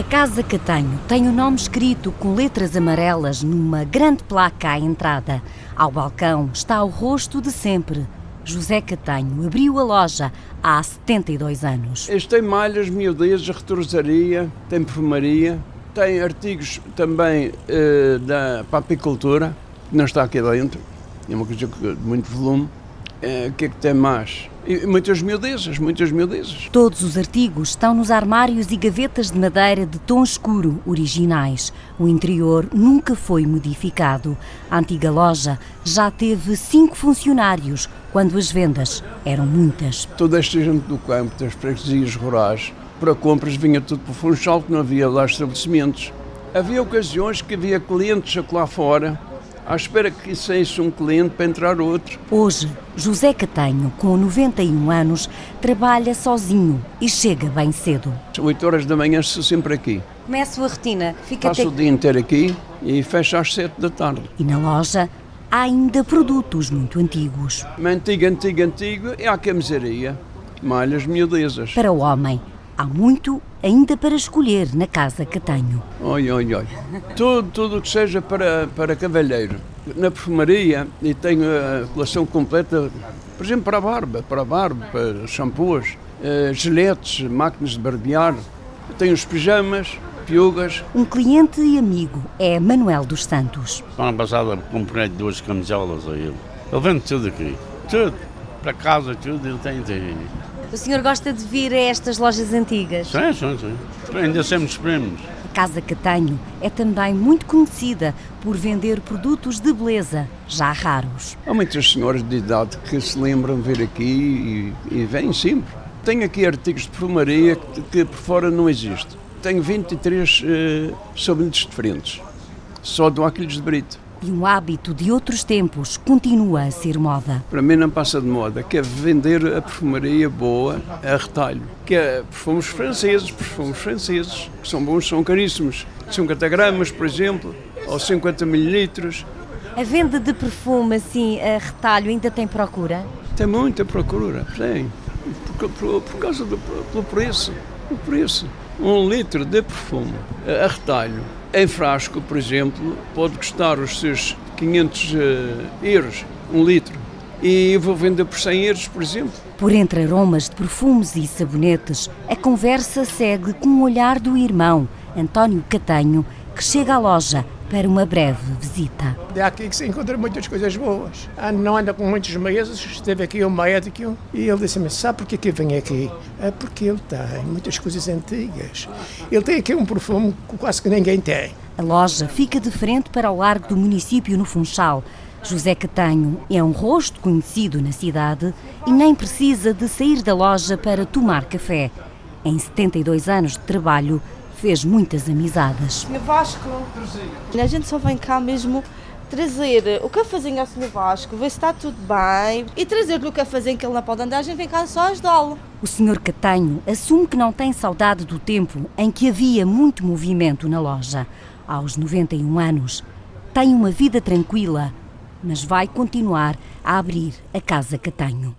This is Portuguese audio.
A Casa Catanho tem o nome escrito com letras amarelas numa grande placa à entrada. Ao balcão está o rosto de sempre. José Catanho abriu a loja há 72 anos. Este tem malhas, miudezas, retrosaria, tem perfumaria, tem artigos também eh, da papicultura, que não está aqui dentro, é uma coisa de muito volume. Eh, O que é que tem mais? E muitas miudezas, muitas miudezas. Todos os artigos estão nos armários e gavetas de madeira de tom escuro originais. O interior nunca foi modificado. A antiga loja já teve cinco funcionários, quando as vendas eram muitas. Toda esta gente do campo, das freguesias rurais, para compras vinha tudo para o Funchal, que não havia lá estabelecimentos. Havia ocasiões que havia clientes lá fora, à espera que saísse um cliente para entrar outro. Hoje, José Catanho, com 91 anos, trabalha sozinho e chega bem cedo. 8 horas da manhã estou sempre aqui. Começa a rotina, fica Passo o dia inteiro aqui e fecho às 7 da tarde. E na loja há ainda produtos muito antigos. Mas antigo, antigo, antigo é a camisaria, malhas miudezas. Para o homem, há muito ainda para escolher na Casa Catanho. Oi, oi, oi. Tudo, tudo o que seja para, para cavalheiro. Na perfumaria, e tenho a coleção completa, por exemplo, para a barba, para a barba, para shampoos, eh, giletes, máquinas de barbear. Tenho os pijamas, piugas. Um cliente e amigo é Manuel dos Santos. Semana passada comprei duas camisolas a ele. Ele vende tudo aqui. Tudo. Para casa, tudo, ele tem. tem. O senhor gosta de vir a estas lojas antigas? Sim, sim, sim. Ainda sempre primos. A Casa Catanho é também muito conhecida por vender produtos de beleza, já raros. Há muitas senhoras de idade que se lembram de vir aqui e, e vêm sempre. Tenho aqui artigos de perfumaria que, que por fora não existe. Tenho 23 eh, sabonetes diferentes, só do Aquiles de Brito. E um hábito de outros tempos continua a ser moda. Para mim não passa de moda, que é vender a perfumaria boa a retalho. Que é perfumes franceses, perfumes franceses, que são bons, são caríssimos. 50 gramas, por exemplo, ou 50 mililitros. A venda de perfume assim a retalho ainda tem procura? Tem muita procura, tem. Por, por, por causa do pelo preço. O preço. Um litro de perfume a retalho, em frasco, por exemplo, pode custar os seus 500 eh, euros, um litro. E eu vou vender por 100 euros, por exemplo. Por entre aromas de perfumes e sabonetes, a conversa segue com o olhar do irmão, António Catanho, que chega à loja para uma breve visita. É aqui que se encontra muitas coisas boas. Não anda com muitos meses, esteve aqui um médico e ele disse-me, sabe porquê que vem aqui? É porque ele tem muitas coisas antigas. Ele tem aqui um perfume que quase que ninguém tem. A loja fica de frente para o largo do município no Funchal. José Catanho é um rosto conhecido na cidade e nem precisa de sair da loja para tomar café. Em 72 anos de trabalho, fez muitas amizades. Senhor Vasco, a gente só vem cá mesmo trazer o cafezinho ao Senhor Vasco, ver se está tudo bem e trazer-lhe o cafezinho que ele não pode andar, a gente vem cá só ajudá-lo. O Sr. Catanho assume que não tem saudade do tempo em que havia muito movimento na loja. Aos 91 anos, tem uma vida tranquila, mas vai continuar a abrir a Casa Catanho.